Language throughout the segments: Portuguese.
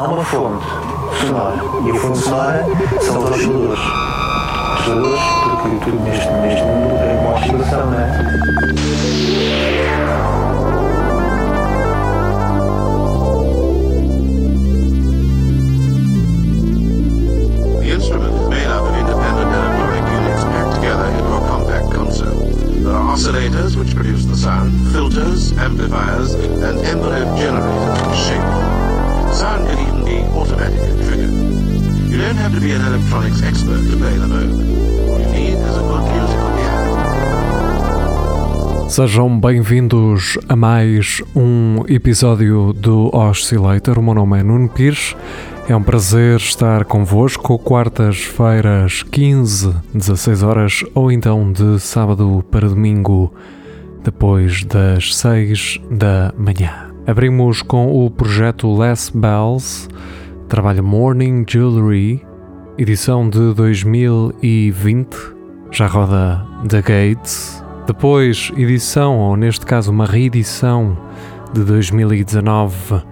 há uma fonte sonora. E a fonte sonora são os osciladores. Osciladores, porque tudo neste, neste mundo é uma oscilação, não é? Sejam bem-vindos a mais um episódio do Oscillator. O meu nome é Nuno Pires. É um prazer estar convosco quartas-feiras 15, 16 horas ou então de sábado para domingo depois das 6 da manhã. Abrimos com o projeto Les Bells, trabalho Morning Jewelry, edição de 2020, já roda The Gates. Depois, edição, ou neste caso uma reedição de 2019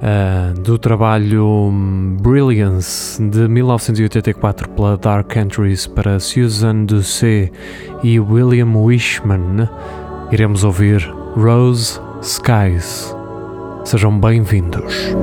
ah, do trabalho hum, Brilliance de 1984 pela Dark Entries para Susan Doucet e William Wishman, iremos ouvir Rose Skies. Sejam bem-vindos.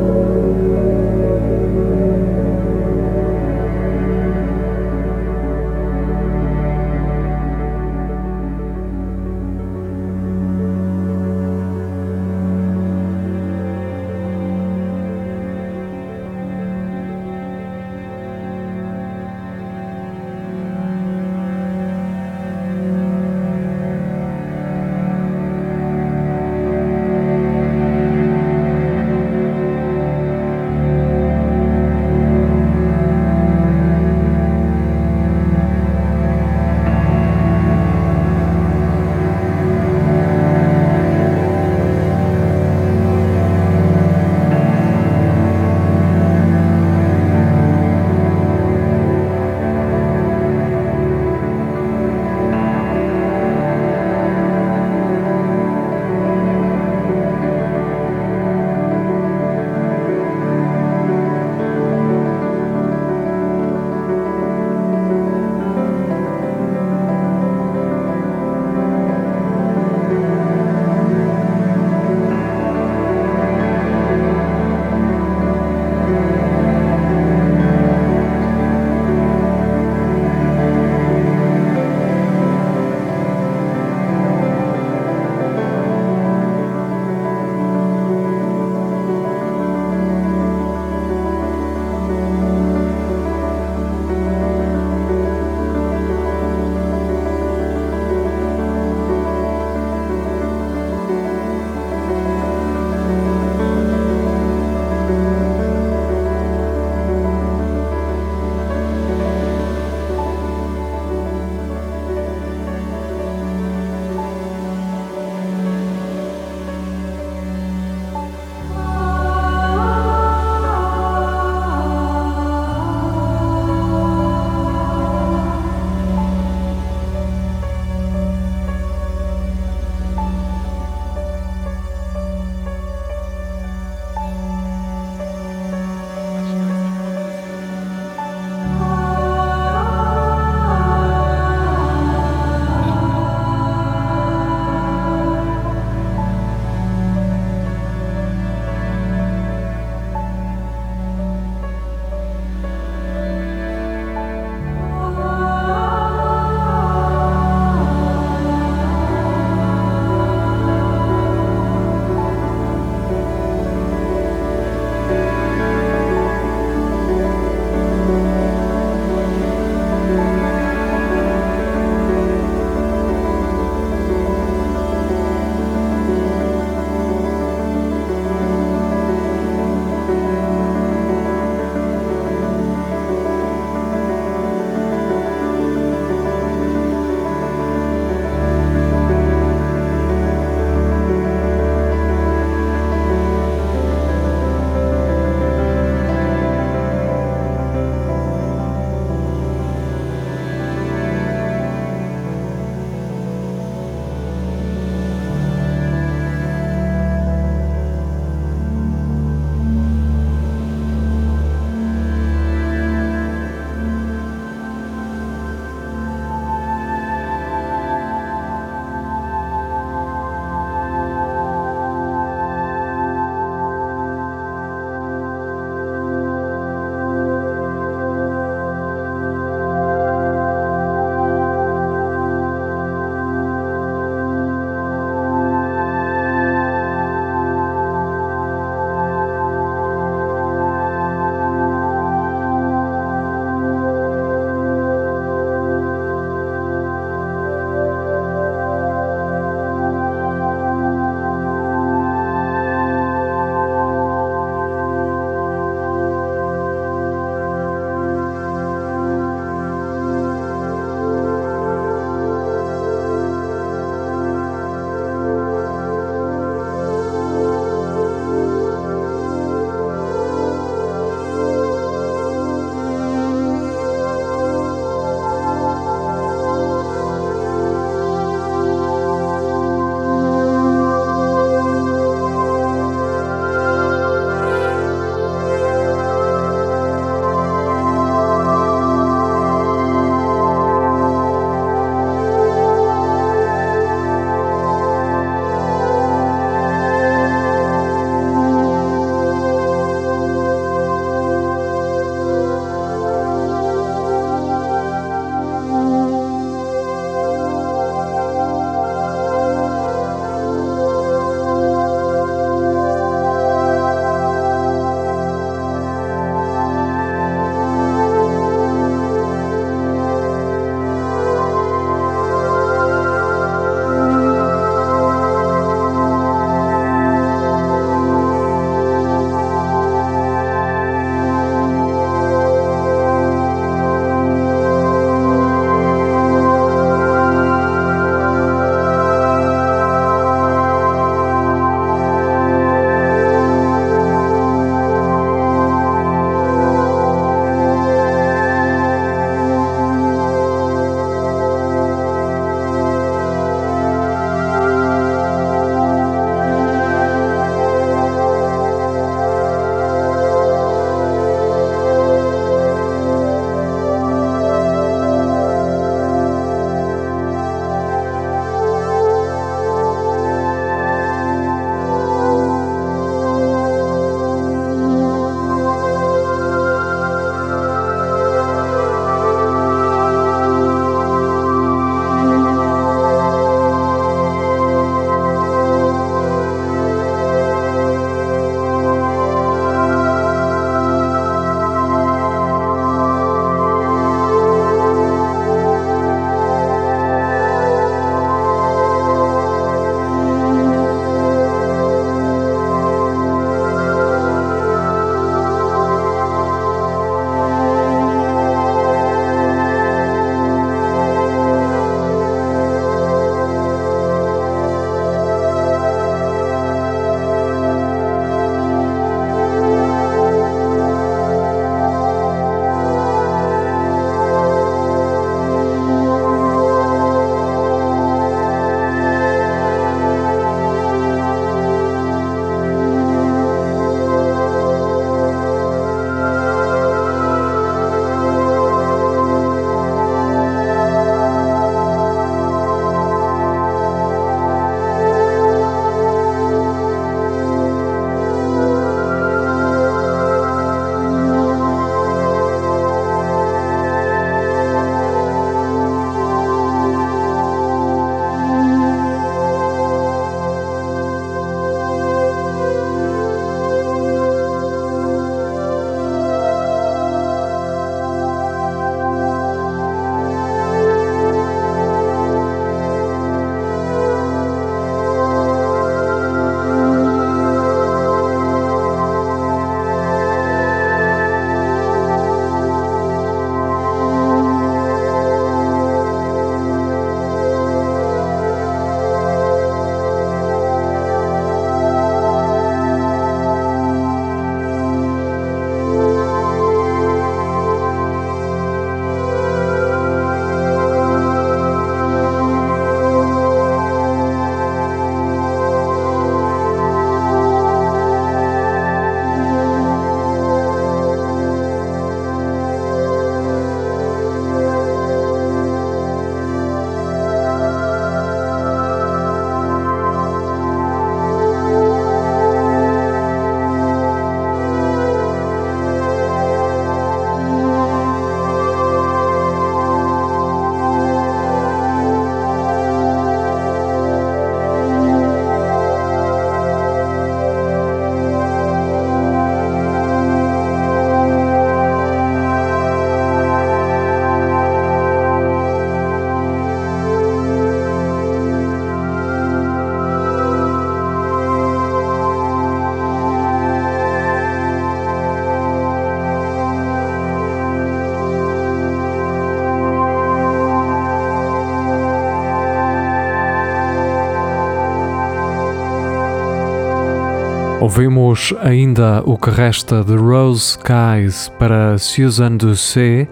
Ouvimos ainda o que resta de Rose Skies para Susan Doucet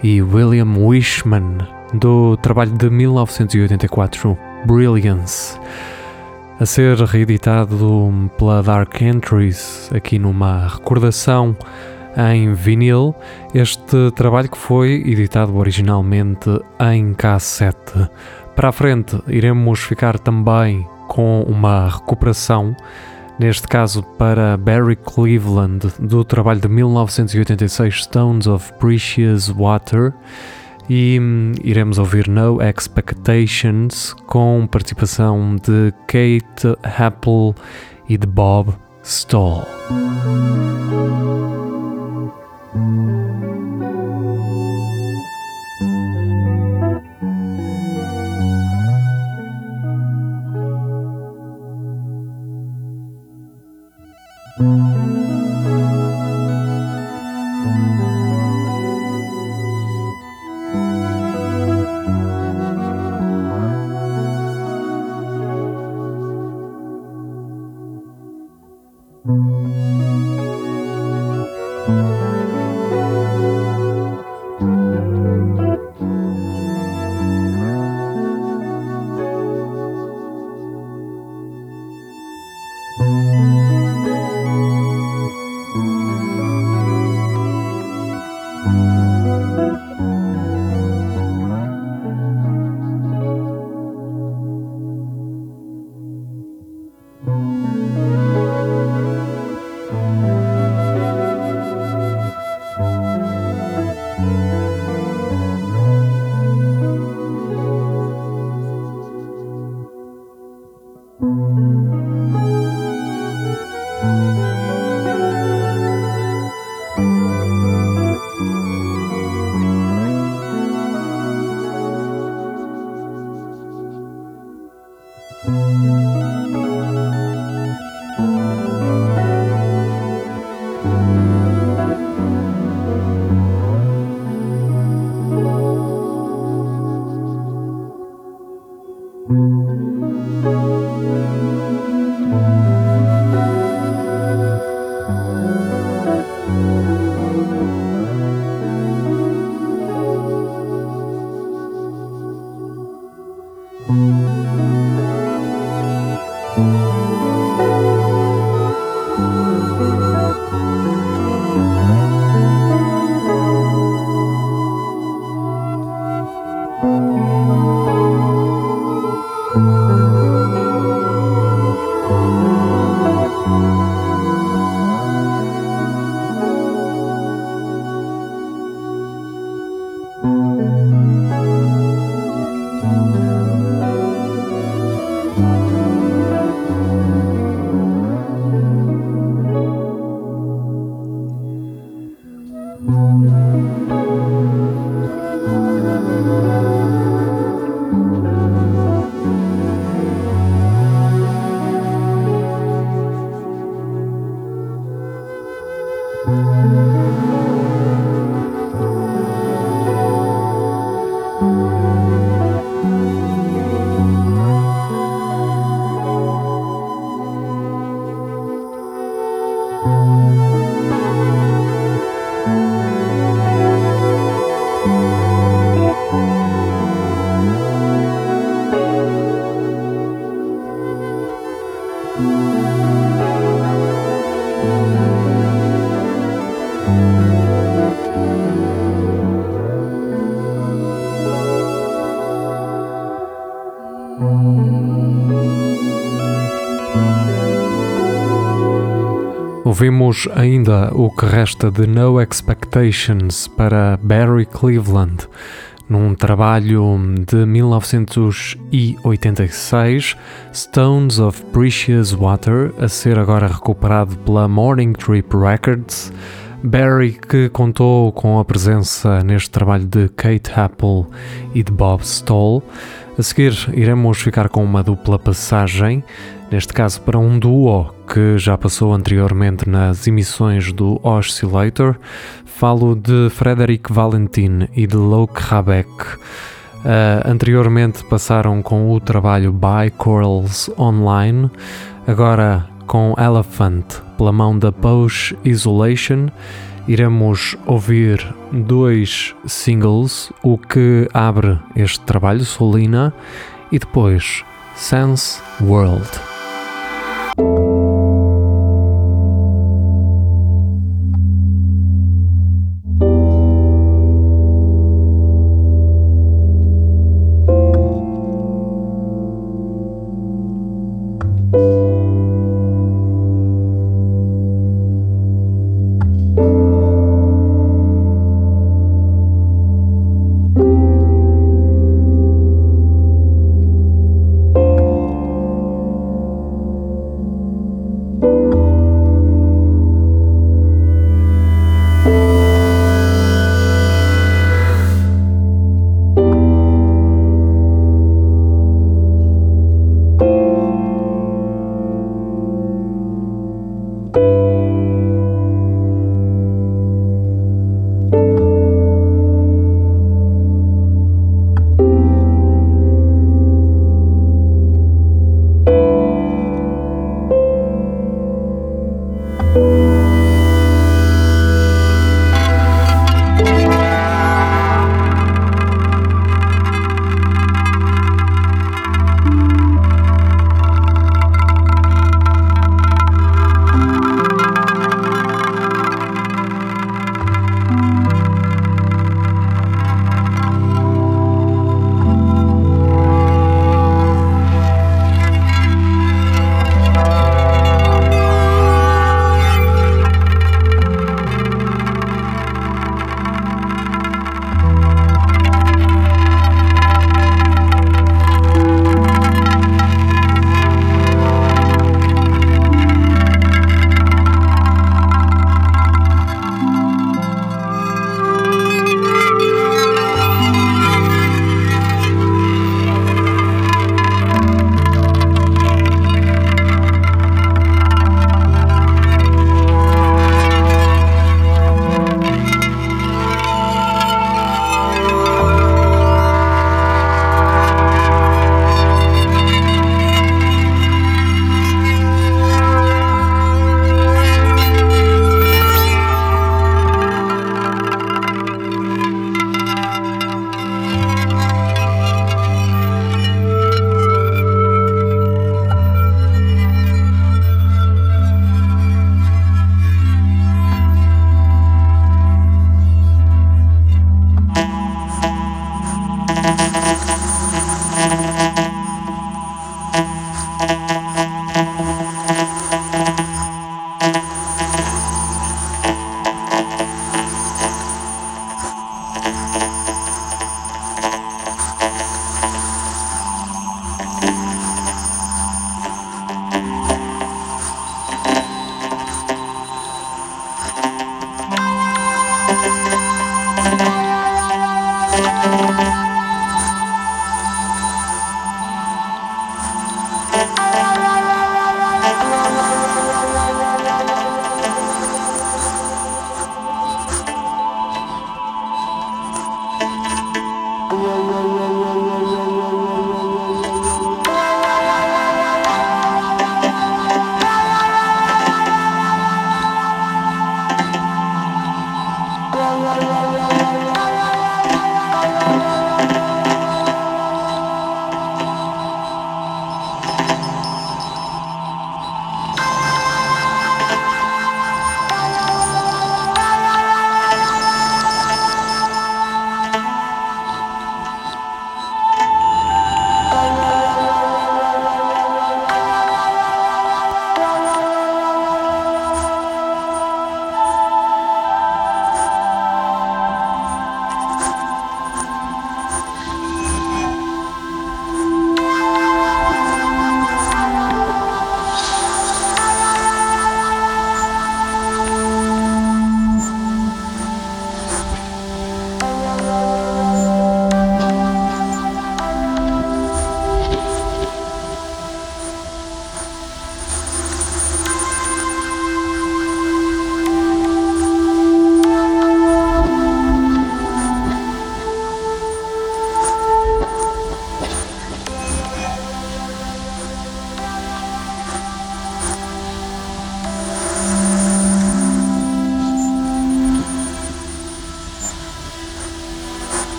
e William Wishman, do trabalho de 1984, Brilliance, a ser reeditado pela Dark Entries, aqui numa recordação em vinil, este trabalho que foi editado originalmente em cassete. Para a frente, iremos ficar também com uma recuperação neste caso para Barry Cleveland, do trabalho de 1986 Stones of Precious Water. E hum, iremos ouvir No Expectations com participação de Kate Apple e de Bob Stoll. Música Ouvimos ainda o que resta de No Expectations para Barry Cleveland, num trabalho de 1986, Stones of Precious Water, a ser agora recuperado pela Morning Trip Records. Barry, que contou com a presença neste trabalho de Kate Apple e de Bob Stoll. A seguir, iremos ficar com uma dupla passagem neste caso para um duo que já passou anteriormente nas emissões do Oscillator. Falo de Frederick Valentin e de Luke Rabeck. Uh, anteriormente passaram com o trabalho By Corals Online, agora com Elephant pela mão da Posh Isolation. Iremos ouvir dois singles, o que abre este trabalho, Solina, e depois Sense World.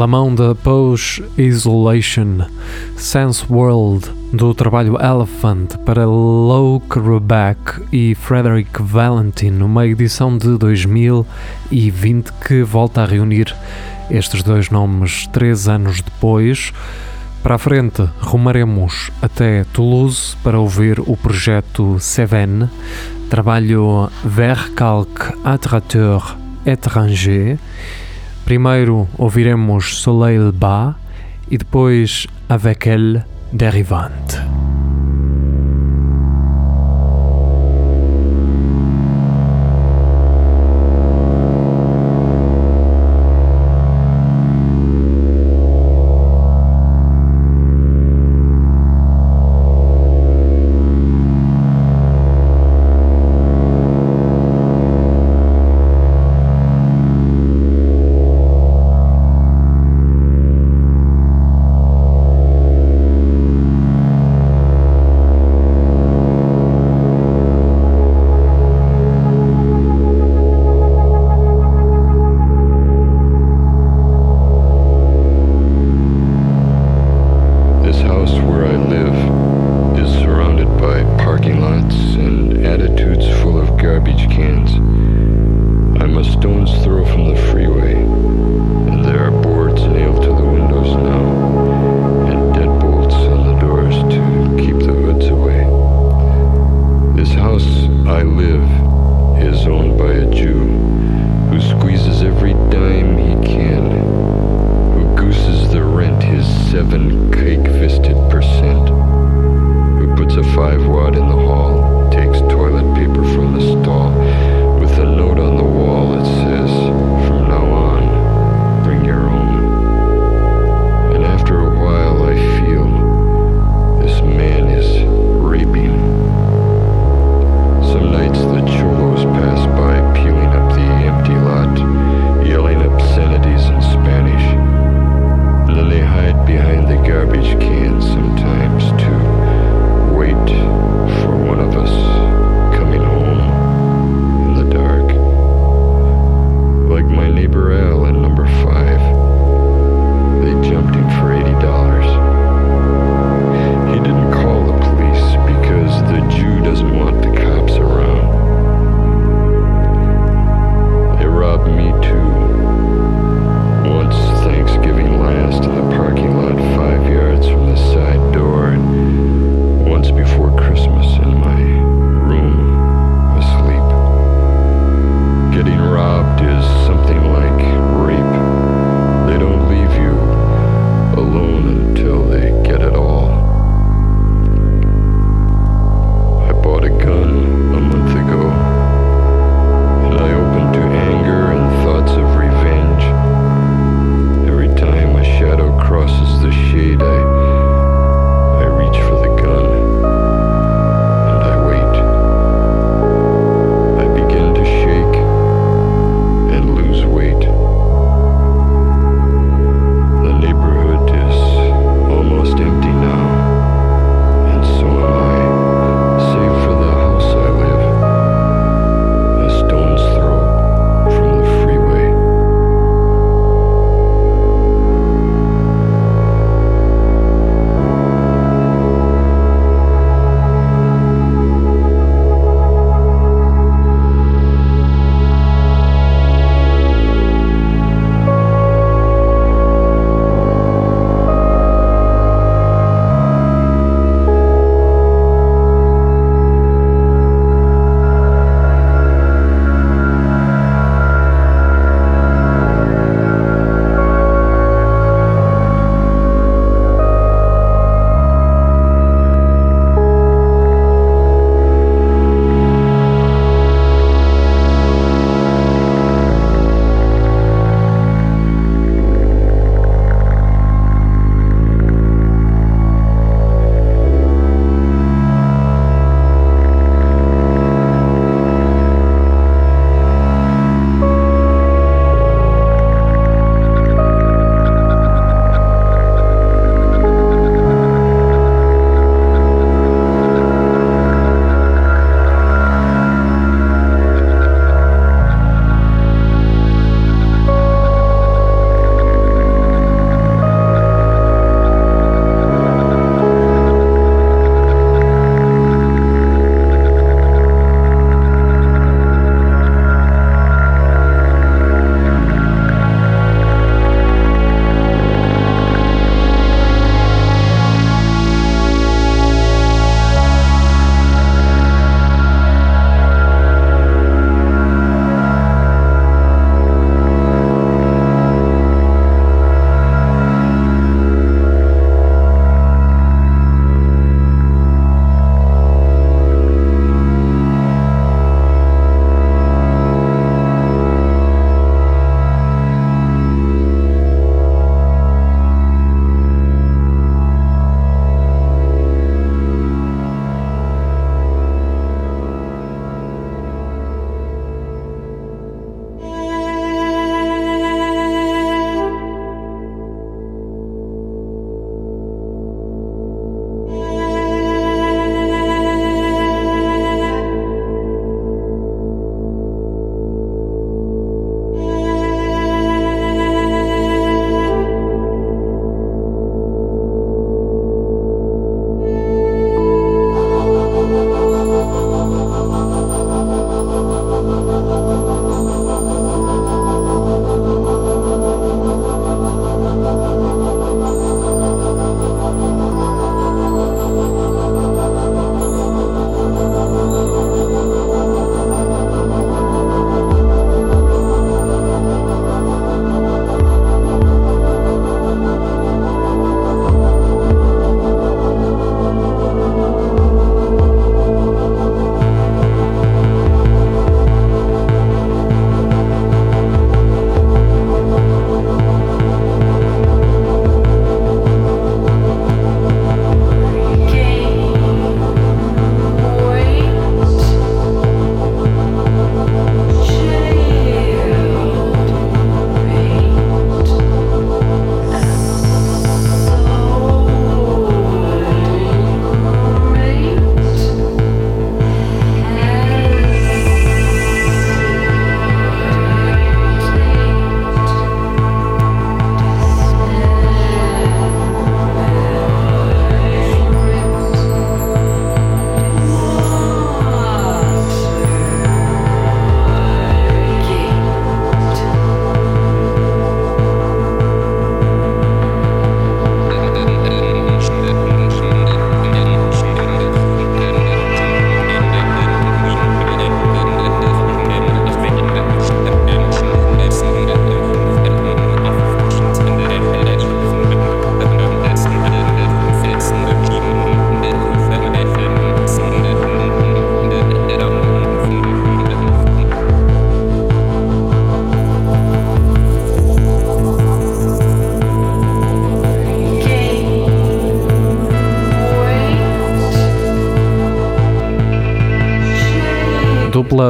Pela mão da Post Isolation Sense World do trabalho Elephant para Luke Rebeck e Frederick Valentin numa edição de 2020 que volta a reunir estes dois nomes três anos depois. Para a frente, rumaremos até Toulouse para ouvir o projeto Seven, trabalho Vercalque Attrateur Étranger. Primeiro ouviremos Soleil Bas e depois Avec elle Dérivante.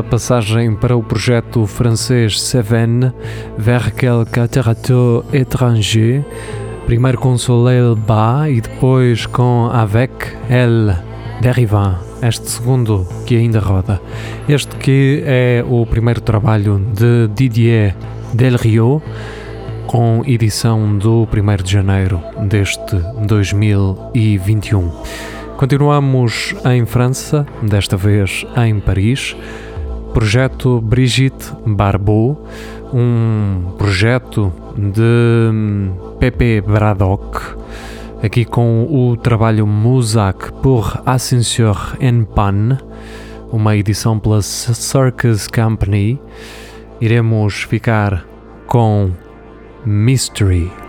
Passagem para o projeto francês Seven, Vers quelques littérature étranger, primeiro com Soleil Bas e depois com Avec Elle Derivan, este segundo que ainda roda. Este que é o primeiro trabalho de Didier Del Rio, com edição do 1 de janeiro deste 2021. Continuamos em França, desta vez em Paris. Projeto Brigitte Barbot, um projeto de Pepe Braddock, aqui com o trabalho Musac por Ascenseur en Pan, uma edição pela Circus Company. Iremos ficar com Mystery.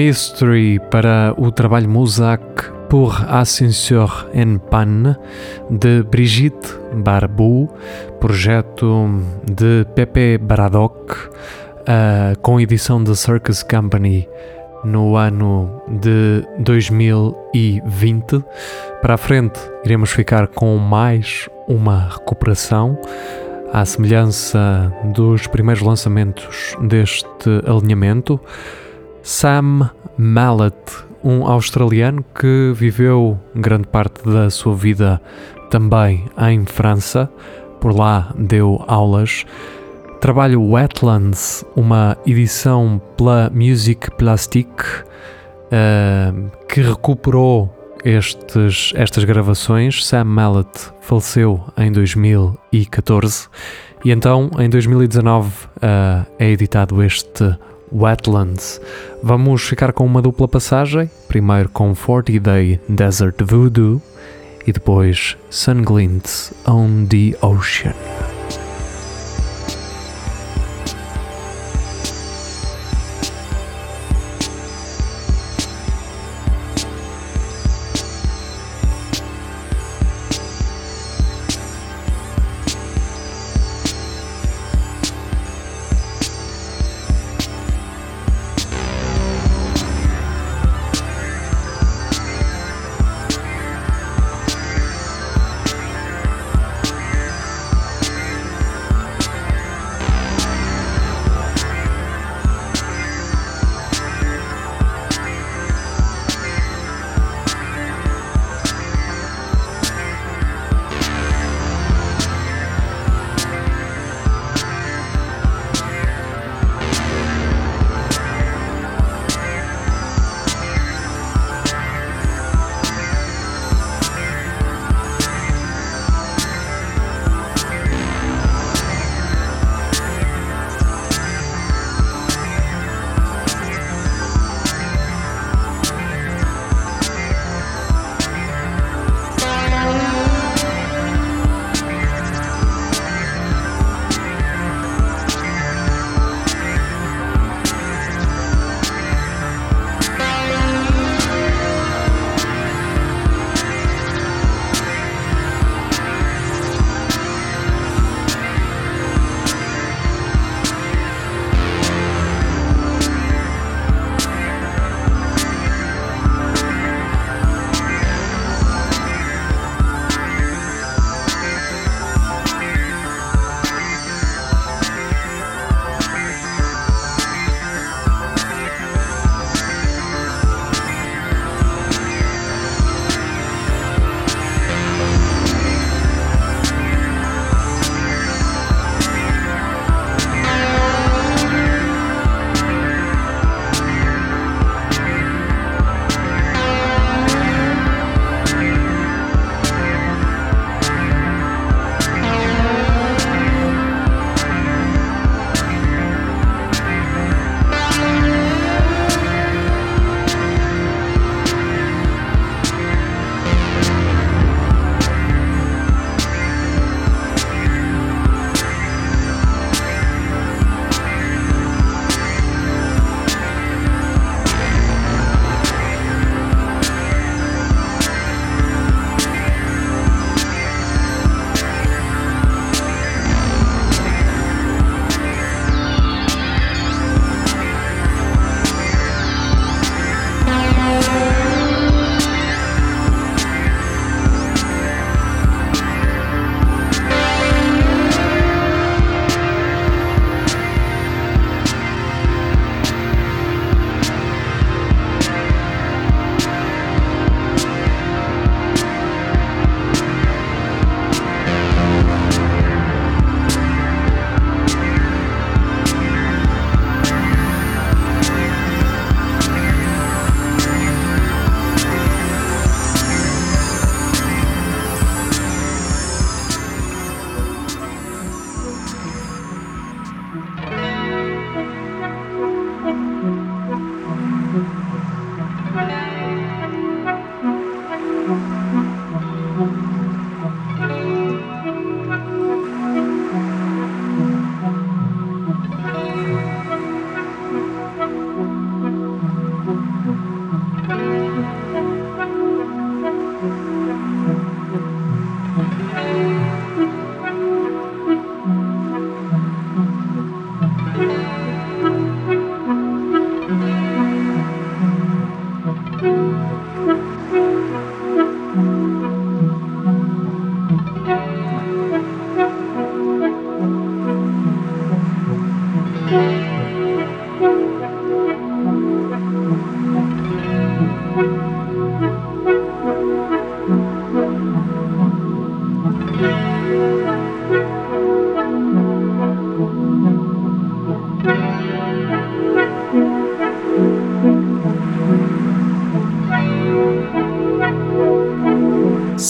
Mystery para o trabalho Mousac pour Ascenseur en Panne de Brigitte Barbou, projeto de Pepe Braddock, uh, com edição da Circus Company no ano de 2020. Para a frente, iremos ficar com mais uma recuperação à semelhança dos primeiros lançamentos deste alinhamento, Sam Mallet, um australiano que viveu grande parte da sua vida também em França, por lá deu aulas. Trabalho Wetlands, uma edição pela Music Plastique, uh, que recuperou estes, estas gravações. Sam Mallet faleceu em 2014 e então em 2019 uh, é editado este Wetlands. Vamos ficar com uma dupla passagem, primeiro com 40 Day Desert Voodoo e depois Sun Glints on the Ocean.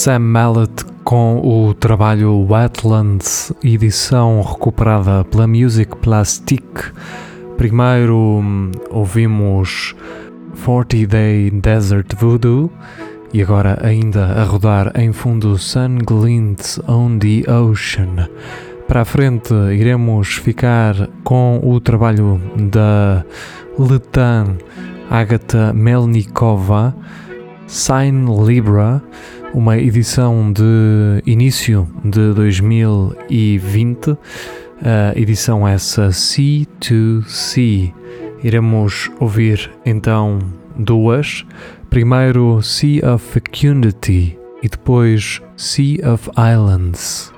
Sam Mallet com o trabalho Wetlands, edição recuperada pela Music Plastic. Primeiro hum, ouvimos 40 Day Desert Voodoo e agora ainda a rodar em fundo Sun Glints on the Ocean. Para a frente iremos ficar com o trabalho da Letan Agatha Melnikova, Sign Libra, uma edição de início de 2020, a edição essa C2C. Iremos ouvir então duas. Primeiro Sea of Fecundity e depois Sea of Islands.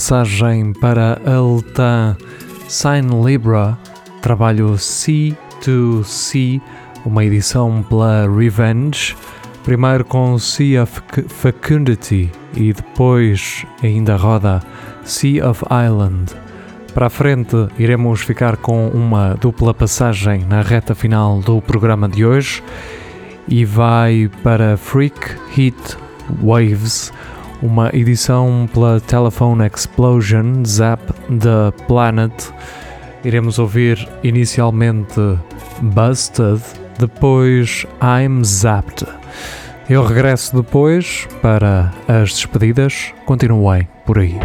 Passagem para Altan Sign Libra, trabalho C2C, uma edição pela Revenge, primeiro com Sea of Fecundity e depois ainda roda Sea of Island. Para a frente, iremos ficar com uma dupla passagem na reta final do programa de hoje e vai para Freak Heat Waves uma edição pela Telephone Explosion Zap the Planet. Iremos ouvir inicialmente Busted, depois I'm Zapped. Eu regresso depois para as despedidas. Continuem por aí.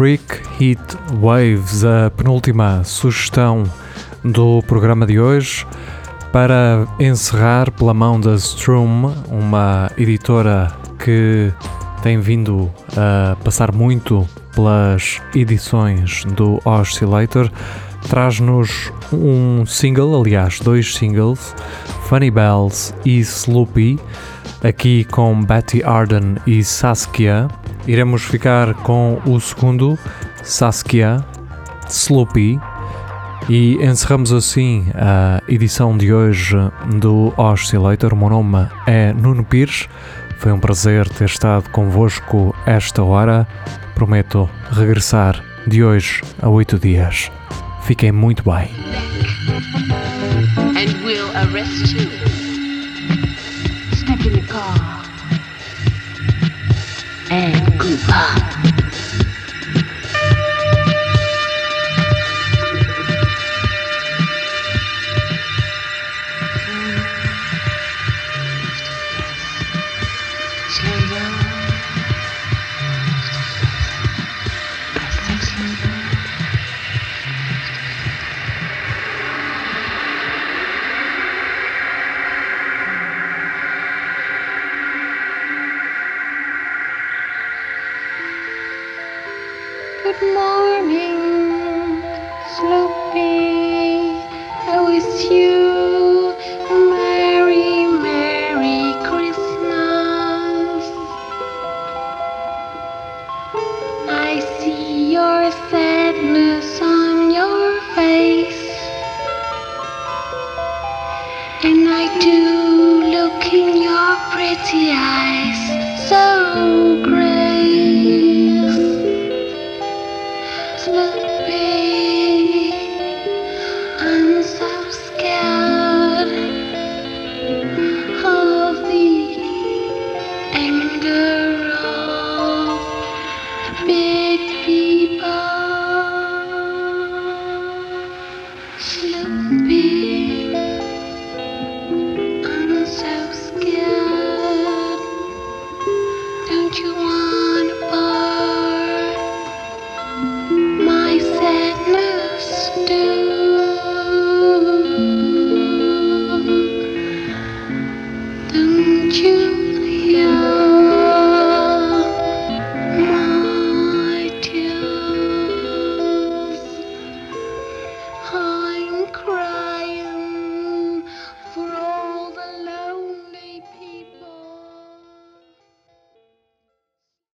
Freak Heat Waves, a penúltima sugestão do programa de hoje, para encerrar pela mão da Strum, uma editora que tem vindo a passar muito pelas edições do Oscillator, traz-nos um single, aliás, dois singles, Funny Bells e Sloopy, aqui com Betty Arden e Saskia. Iremos ficar com o segundo, Saskia, Sloopy, e encerramos assim a edição de hoje do Oscillator. O meu nome é Nuno Pires. Foi um prazer ter estado convosco esta hora. Prometo regressar de hoje a oito dias. Fiquem muito bem. And 意。